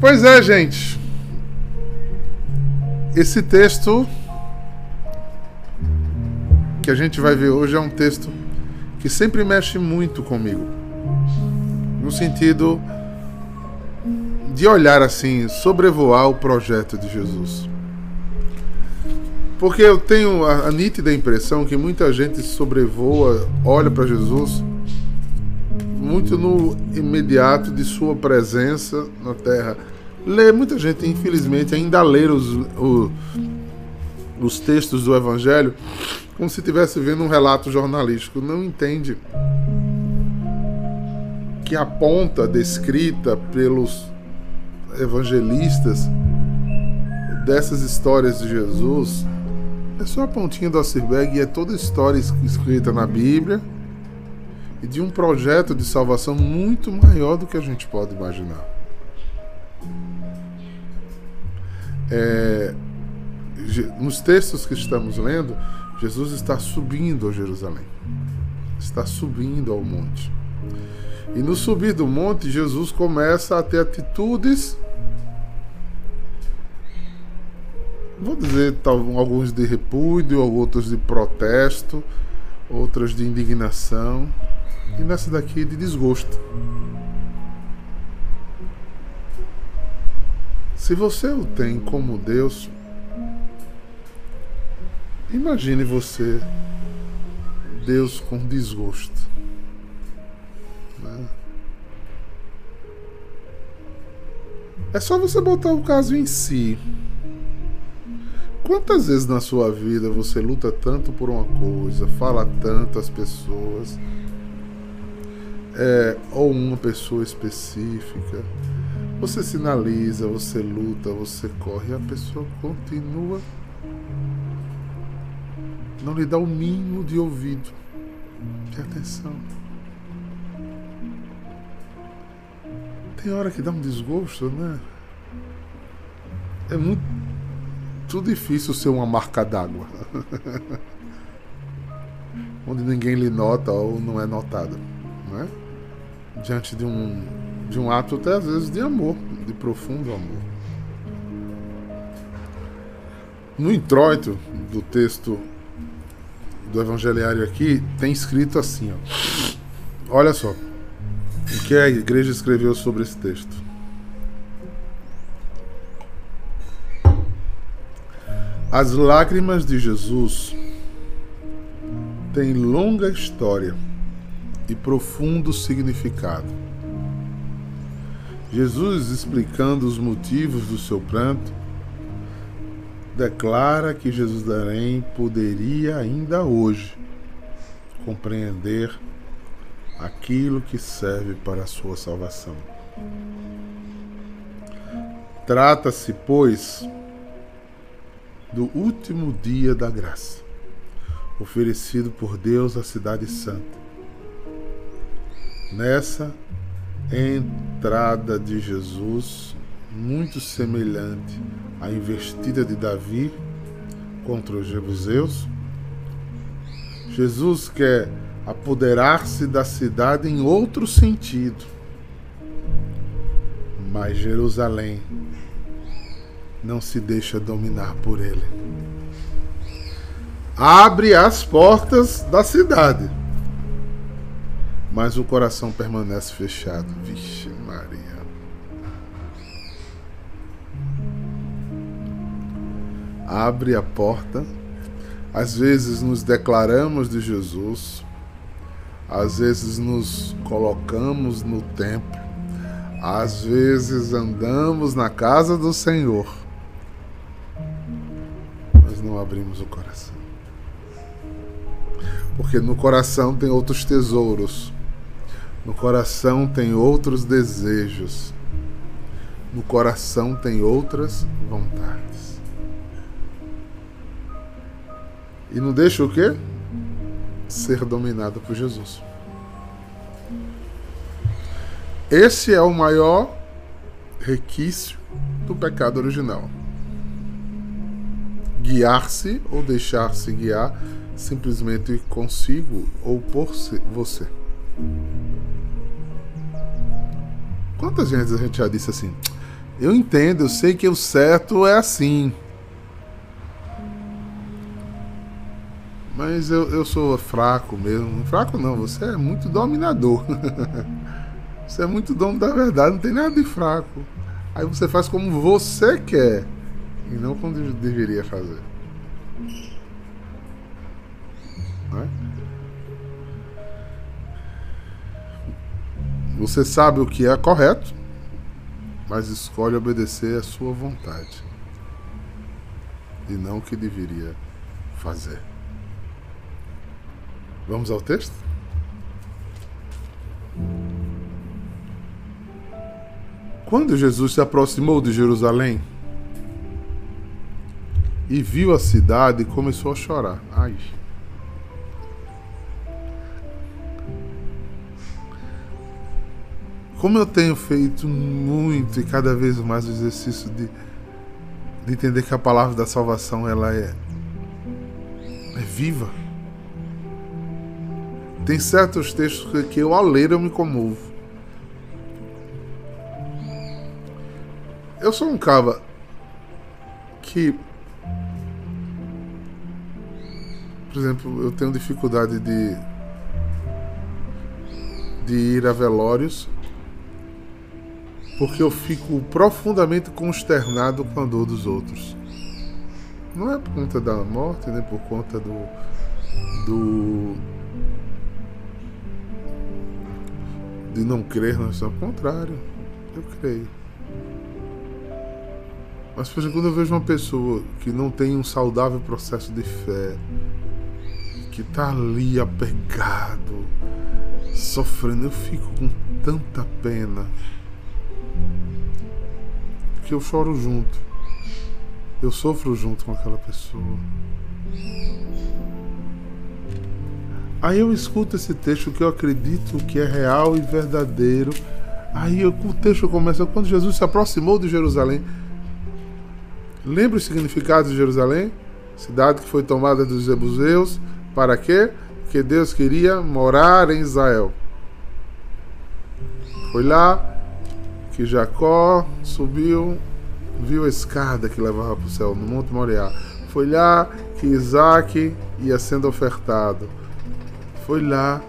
Pois é, gente. Esse texto que a gente vai ver hoje é um texto que sempre mexe muito comigo. No sentido de olhar assim, sobrevoar o projeto de Jesus. Porque eu tenho a, nítida impressão que muita gente sobrevoa, olha para Jesus muito no imediato de sua presença na terra. Lê, muita gente, infelizmente, ainda lê os, os, os textos do Evangelho como se estivesse vendo um relato jornalístico. Não entende que a ponta descrita pelos evangelistas dessas histórias de Jesus é só a pontinha do iceberg e é toda história escrita na Bíblia e de um projeto de salvação muito maior do que a gente pode imaginar. É, nos textos que estamos lendo, Jesus está subindo a Jerusalém, está subindo ao monte. E no subir do monte, Jesus começa a ter atitudes vou dizer alguns de repúdio, outros de protesto, outras de indignação e nessa daqui de desgosto. Se você o tem como Deus, imagine você, Deus com desgosto. Né? É só você botar o caso em si. Quantas vezes na sua vida você luta tanto por uma coisa, fala tanto às pessoas, é, ou uma pessoa específica, você sinaliza, você luta, você corre, a pessoa continua, não lhe dá o mínimo de ouvido, de atenção. Tem hora que dá um desgosto, né? É muito muito difícil ser uma marca d'água. Onde ninguém lhe nota ou não é notado. Né? Diante de um, de um ato até às vezes de amor, de profundo amor. No introito do texto do evangeliário aqui, tem escrito assim, ó. Olha só. O que a igreja escreveu sobre esse texto. As lágrimas de Jesus têm longa história e profundo significado. Jesus, explicando os motivos do seu pranto, declara que Jerusalém poderia ainda hoje compreender aquilo que serve para a sua salvação. Trata-se, pois, do último dia da graça, oferecido por Deus à Cidade Santa. Nessa entrada de Jesus, muito semelhante à investida de Davi contra os jebuseus, Jesus quer apoderar-se da cidade em outro sentido. Mas Jerusalém não se deixa dominar por ele. Abre as portas da cidade, mas o coração permanece fechado. Vixe, Maria. Abre a porta. Às vezes nos declaramos de Jesus, às vezes nos colocamos no templo, às vezes andamos na casa do Senhor não abrimos o coração. Porque no coração tem outros tesouros, no coração tem outros desejos, no coração tem outras vontades. E não deixa o quê? Ser dominado por Jesus. Esse é o maior requisito do pecado original guiar-se ou deixar-se guiar simplesmente consigo ou por você. Quantas vezes a gente já disse assim: Eu entendo, eu sei que o certo é assim. Mas eu, eu sou fraco mesmo. Fraco não, você é muito dominador. você é muito dono da verdade, não tem nada de fraco. Aí você faz como você quer e não como deveria fazer. Não é? Você sabe o que é correto, mas escolhe obedecer à sua vontade e não o que deveria fazer. Vamos ao texto? Quando Jesus se aproximou de Jerusalém e viu a cidade, começou a chorar. Ai. Como eu tenho feito muito e cada vez mais o exercício de, de entender que a palavra da salvação ela é, é viva. Tem certos textos que, que eu ao ler eu me comovo. Eu sou um cara que. Por exemplo, eu tenho dificuldade de. de ir a velórios. Porque eu fico profundamente consternado com a dor dos outros. Não é por conta da morte, nem por conta do. do. de não crer, mas ao contrário. Eu creio. Mas, por exemplo, quando eu vejo uma pessoa que não tem um saudável processo de fé, que tá ali apegado, sofrendo, eu fico com tanta pena que eu choro junto. Eu sofro junto com aquela pessoa. Aí eu escuto esse texto que eu acredito que é real e verdadeiro. Aí eu, o texto começa quando Jesus se aproximou de Jerusalém. Lembra o significado de Jerusalém? Cidade que foi tomada dos Jebuseus. Para quê? Porque Deus queria morar em Israel. Foi lá que Jacó subiu, viu a escada que levava para o céu, no Monte Moriá. Foi lá que Isaac ia sendo ofertado. Foi lá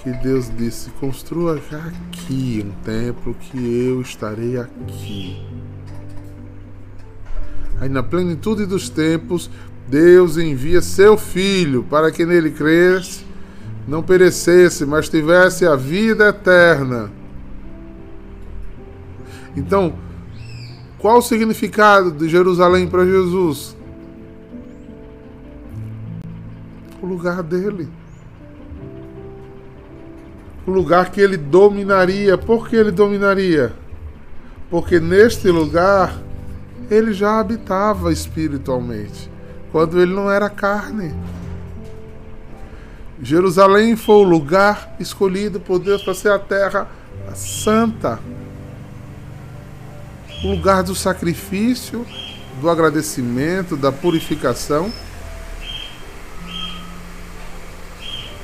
que Deus disse: construa aqui um templo que eu estarei aqui. Aí na plenitude dos tempos, Deus envia seu filho para que nele cresce, não perecesse, mas tivesse a vida eterna. Então, qual o significado de Jerusalém para Jesus? O lugar dele. O lugar que ele dominaria. Por que ele dominaria? Porque neste lugar ele já habitava espiritualmente, quando ele não era carne. Jerusalém foi o lugar escolhido por Deus para ser a terra santa, o lugar do sacrifício, do agradecimento, da purificação.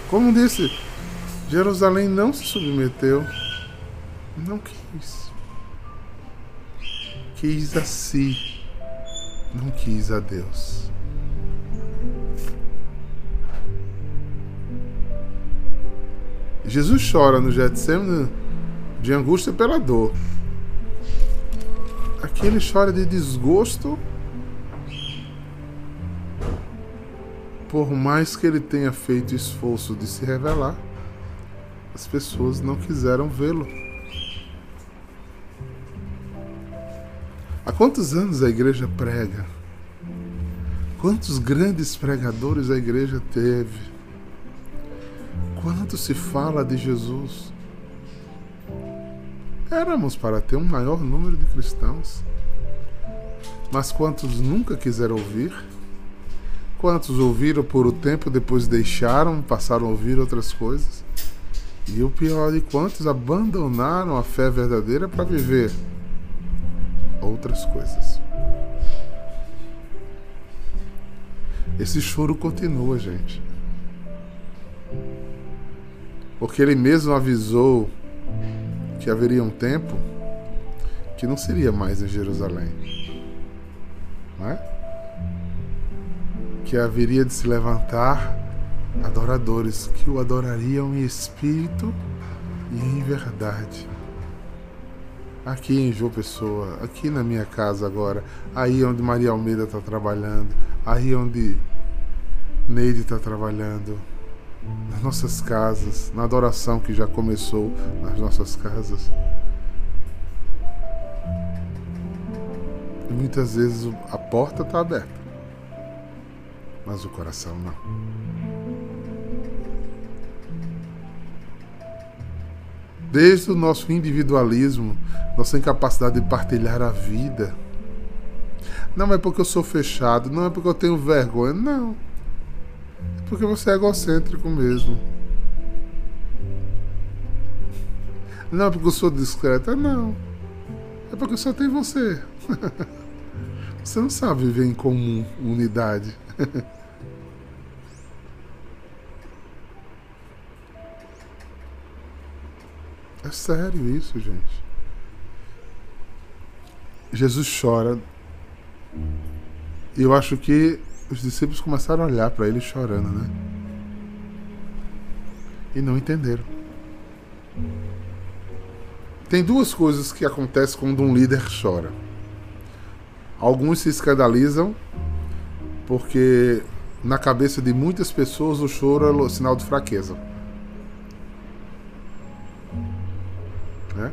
Como disse, Jerusalém não se submeteu, não quis quis a si, não quis a Deus. Jesus chora no Getsemane de angústia pela dor. Aqui ele chora de desgosto por mais que ele tenha feito esforço de se revelar, as pessoas não quiseram vê-lo. Há quantos anos a igreja prega? Quantos grandes pregadores a igreja teve? Quanto se fala de Jesus? Éramos para ter um maior número de cristãos. Mas quantos nunca quiseram ouvir? Quantos ouviram por um tempo, depois deixaram, passaram a ouvir outras coisas? E o pior de quantos abandonaram a fé verdadeira para viver outras coisas. Esse choro continua, gente. Porque ele mesmo avisou que haveria um tempo que não seria mais em Jerusalém. Não é? Que haveria de se levantar adoradores que o adorariam em espírito e em verdade. Aqui em João Pessoa, aqui na minha casa agora, aí onde Maria Almeida está trabalhando, aí onde Neide está trabalhando, nas nossas casas, na adoração que já começou nas nossas casas. E muitas vezes a porta está aberta, mas o coração não. Desde o nosso individualismo, nossa incapacidade de partilhar a vida. Não é porque eu sou fechado, não é porque eu tenho vergonha, não. Porque você é egocêntrico mesmo. Não é porque eu sou discreta, não. É porque só tem você. Você não sabe viver em comum, unidade. É sério isso, gente. Jesus chora. Eu acho que os discípulos começaram a olhar para ele chorando, né? E não entenderam. Tem duas coisas que acontecem quando um líder chora. Alguns se escandalizam porque na cabeça de muitas pessoas o choro é sinal de fraqueza. Né?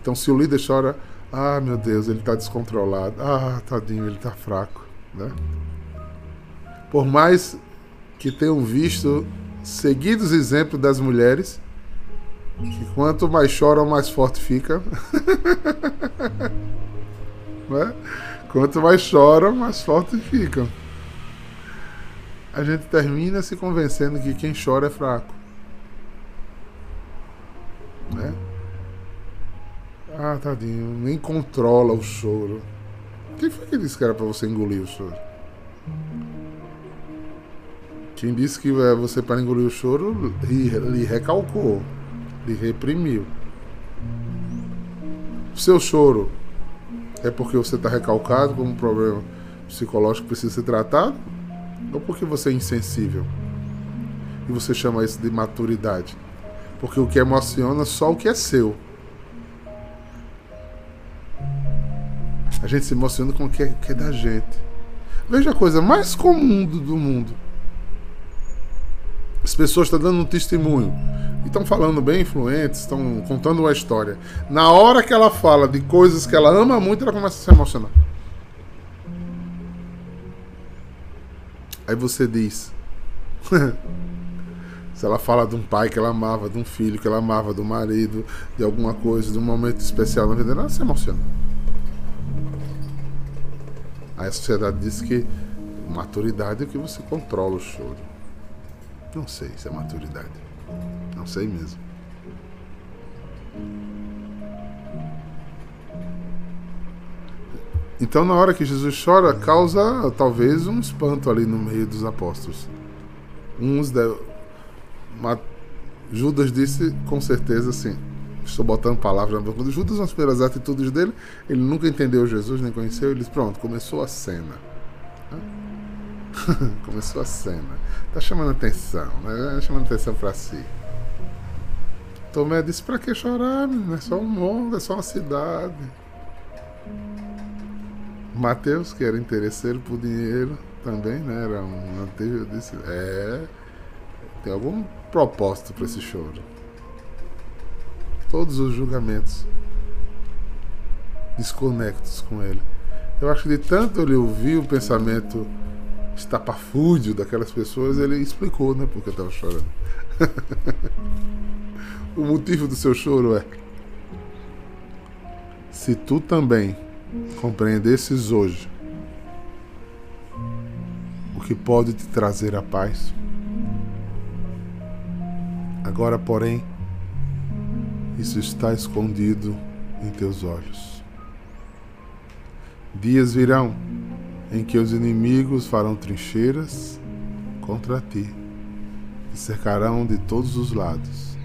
Então, se o líder chora, ah, meu Deus, ele está descontrolado, ah, tadinho, ele está fraco. Né? Por mais que tenham visto seguidos exemplos das mulheres, que quanto mais choram, mais forte fica. né? Quanto mais choram, mais forte ficam. A gente termina se convencendo que quem chora é fraco. Né? Ah, tadinho, nem controla o choro. Quem foi que disse que era pra você engolir o choro? Quem disse que é você para engolir o choro lhe, recalcou, lhe reprimiu. Seu choro é porque você está recalcado com um problema psicológico que precisa ser tratado? Ou porque você é insensível? E você chama isso de maturidade? Porque o que emociona é só o que é seu. A gente se emociona com o que é, que é da gente. Veja a coisa mais comum do mundo. As pessoas estão dando um testemunho e estão falando bem influentes, estão contando uma história. Na hora que ela fala de coisas que ela ama muito, ela começa a se emocionar. Aí você diz. se ela fala de um pai que ela amava, de um filho que ela amava, do marido, de alguma coisa, de um momento especial na vida ela se emociona. Aí a sociedade diz que maturidade é que você controla o choro. Não sei se é maturidade. Não sei mesmo. Então, na hora que Jesus chora, causa talvez um espanto ali no meio dos apóstolos. Uns de... Judas disse com certeza assim: estou botando palavras na boca Judas nas primeiras atitudes dele, ele nunca entendeu Jesus, nem conheceu, ele disse, pronto, começou a cena. começou a cena. Tá chamando atenção, né? Tá chamando atenção para si. Tomé disse, para que chorar? É só um mundo, é só uma cidade. Mateus, que era interesseiro por dinheiro, também, né? Era um antigo, disse, é, tem algum propósito para esse choro todos os julgamentos desconectos com ele. Eu acho que de tanto ele ouvir o pensamento estapafúdio daquelas pessoas, ele explicou, né, porque estava chorando. o motivo do seu choro é: se tu também compreendesses hoje o que pode te trazer a paz, agora, porém, isso está escondido em teus olhos. Dias virão em que os inimigos farão trincheiras contra ti e cercarão de todos os lados.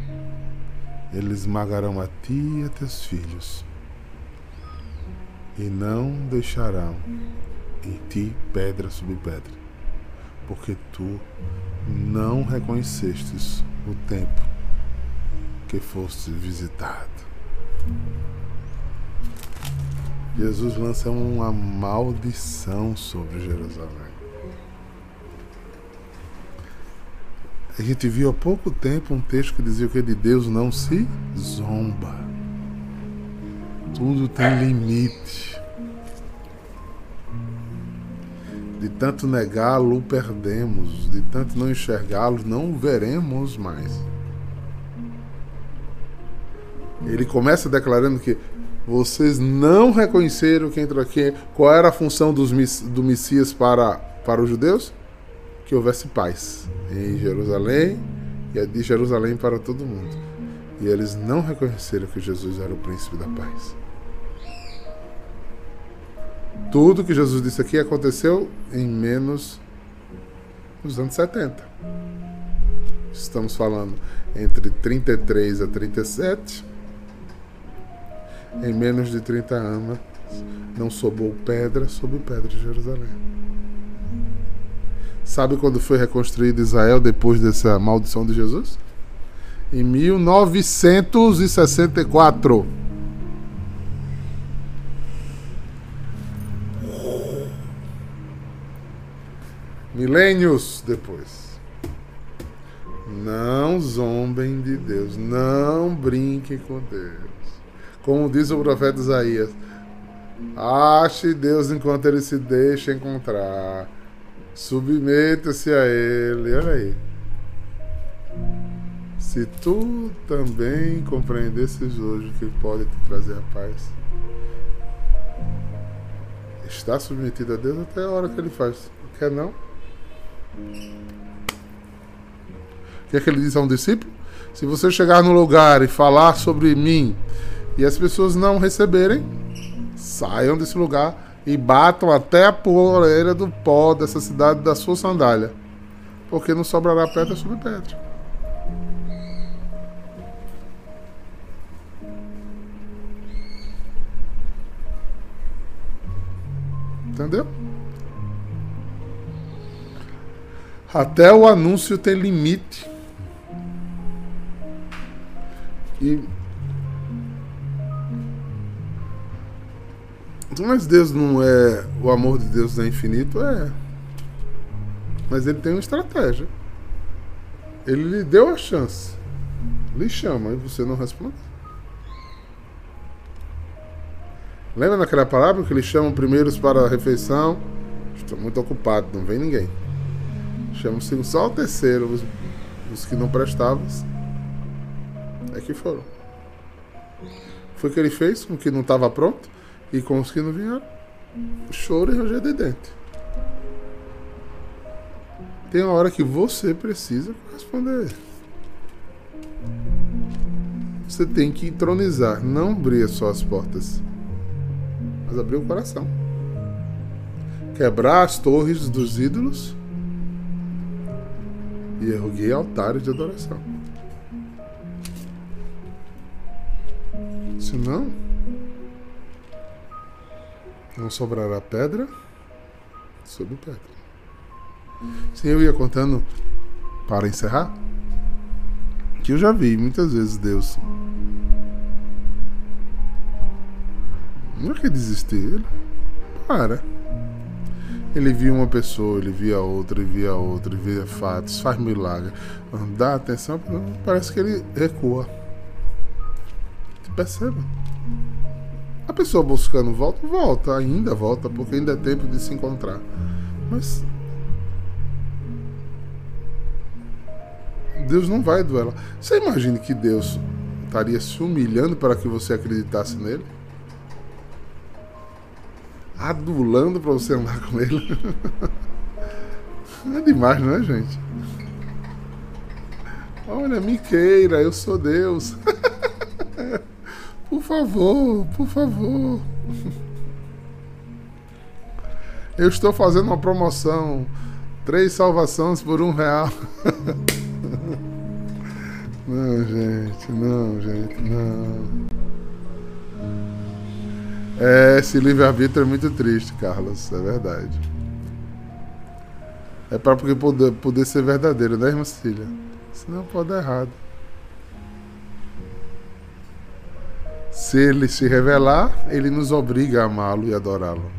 Eles esmagarão a ti e a teus filhos. e não deixarão em ti pedra sobre pedra, porque tu não reconhecestes o tempo que foste visitado. Jesus lança uma maldição sobre Jerusalém. A gente viu há pouco tempo um texto que dizia que de Deus não se zomba. Tudo tem limite. De tanto negá-lo, perdemos. De tanto não enxergá-lo, não veremos mais. Ele começa declarando que vocês não reconheceram quem aqui. Qual era a função dos, do Messias para, para os judeus? Que houvesse paz em Jerusalém e de Jerusalém para todo mundo. E eles não reconheceram que Jesus era o príncipe da paz. Tudo que Jesus disse aqui aconteceu em menos nos anos 70. Estamos falando entre 33 a 37 em menos de 30 anos, não sobrou pedra sobre pedra de Jerusalém. Sabe quando foi reconstruído Israel depois dessa maldição de Jesus? Em 1964. Milênios depois. Não zombem de Deus. Não brinquem com Deus. Como diz o profeta Isaías: Ache Deus enquanto ele se deixa encontrar. Submeta-se a ele. Olha aí. Se tu também compreendesses hoje que pode te trazer a paz, está submetido a Deus até a hora que ele faz. Quer não? O que é que ele diz a um discípulo? Se você chegar no lugar e falar sobre mim e as pessoas não receberem, saiam desse lugar e batam até a poeira do pó dessa cidade da sua sandália, porque não sobrará pedra sobre pedra. Entendeu? Até o anúncio tem limite. E Mas Deus não é. O amor de Deus é infinito? É. Mas ele tem uma estratégia. Ele lhe deu a chance. Lhe chama e você não responde. Lembra naquela parábola que eles chamam primeiros para a refeição? Estou muito ocupado, não vem ninguém. Chamam só o terceiro, os, os que não prestavam. É que foram. Foi o que ele fez com o que não estava pronto? E com os que não vieram, choro e ranger de dente. Tem uma hora que você precisa responder. Você tem que entronizar, não abrir só as portas, mas abrir o coração. Quebrar as torres dos ídolos e erguer altares de adoração. Senão, não sobrará pedra sobre pedra. Sim, eu ia contando para encerrar que eu já vi muitas vezes Deus. Não é que desistir, ele para. Ele via uma pessoa, ele via outra, ele via outra, ele via fatos, faz milagre. Dá atenção, parece que ele recua. Você percebe? A pessoa buscando volta, volta, ainda volta, porque ainda é tempo de se encontrar. Mas Deus não vai doer Você imagina que Deus estaria se humilhando para que você acreditasse nele? Adulando para você andar com ele? é demais, não é, gente? Olha, me queira, eu sou Deus. Por favor, por favor. Eu estou fazendo uma promoção. Três salvações por um real. Não, gente, não, gente, não. É, esse livre-arbítrio é muito triste, Carlos, é verdade. É para poder, poder ser verdadeiro, né, irmã Cília? Senão pode dar errado. Se ele se revelar, ele nos obriga a amá-lo e adorá-lo.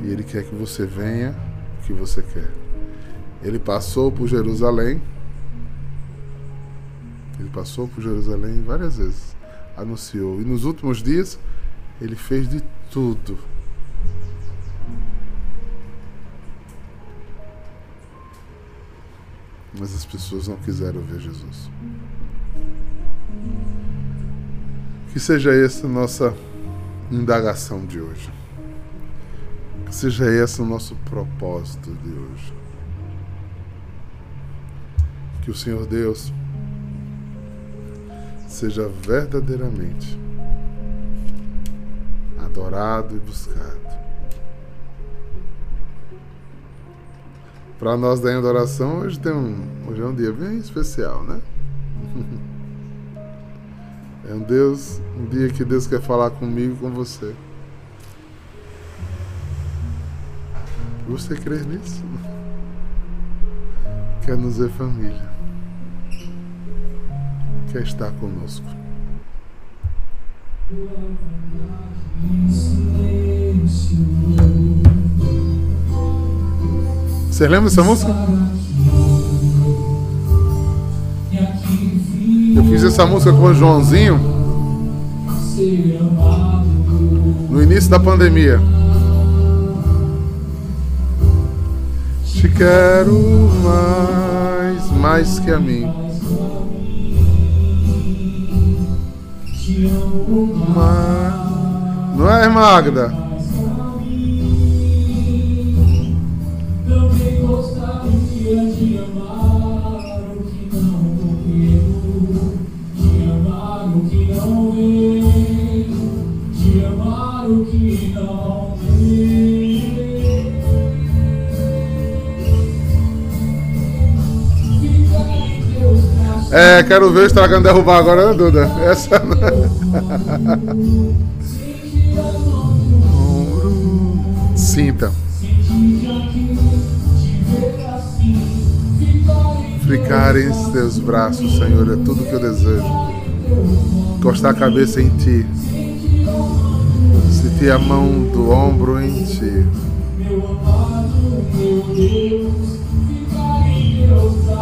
E ele quer que você venha o que você quer. Ele passou por Jerusalém. Ele passou por Jerusalém várias vezes. Anunciou. E nos últimos dias, ele fez de tudo. Mas as pessoas não quiseram ver Jesus. Que seja essa nossa indagação de hoje. Que seja esse o nosso propósito de hoje. Que o Senhor Deus seja verdadeiramente adorado e buscado. Para nós da adoração, hoje tem um, hoje é um dia bem especial, né? É um Deus, um dia que Deus quer falar comigo e com você. Você crê nisso? Quer nos ver família. Quer estar conosco. Você lembra dessa música? Fiz essa música com o Joãozinho no início da pandemia. Te quero mais, mais que a mim. Mais... Não é, Magda? É, quero ver o estragando derrubar agora, né, Duda? Essa. Sinta. Ficar em teus braços, Senhor, é tudo que eu desejo. Encostar a cabeça em ti. Sentir a mão do ombro em ti.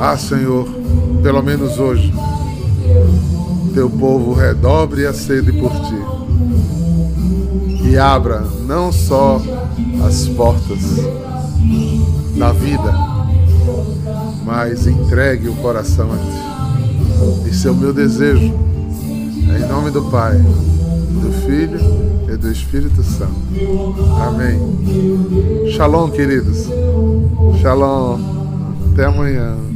Ah, Senhor pelo menos hoje, teu povo redobre a sede por ti e abra não só as portas da vida, mas entregue o coração a ti. Esse é o meu desejo. Em nome do Pai, do Filho e do Espírito Santo. Amém. Shalom, queridos. Shalom. Até amanhã.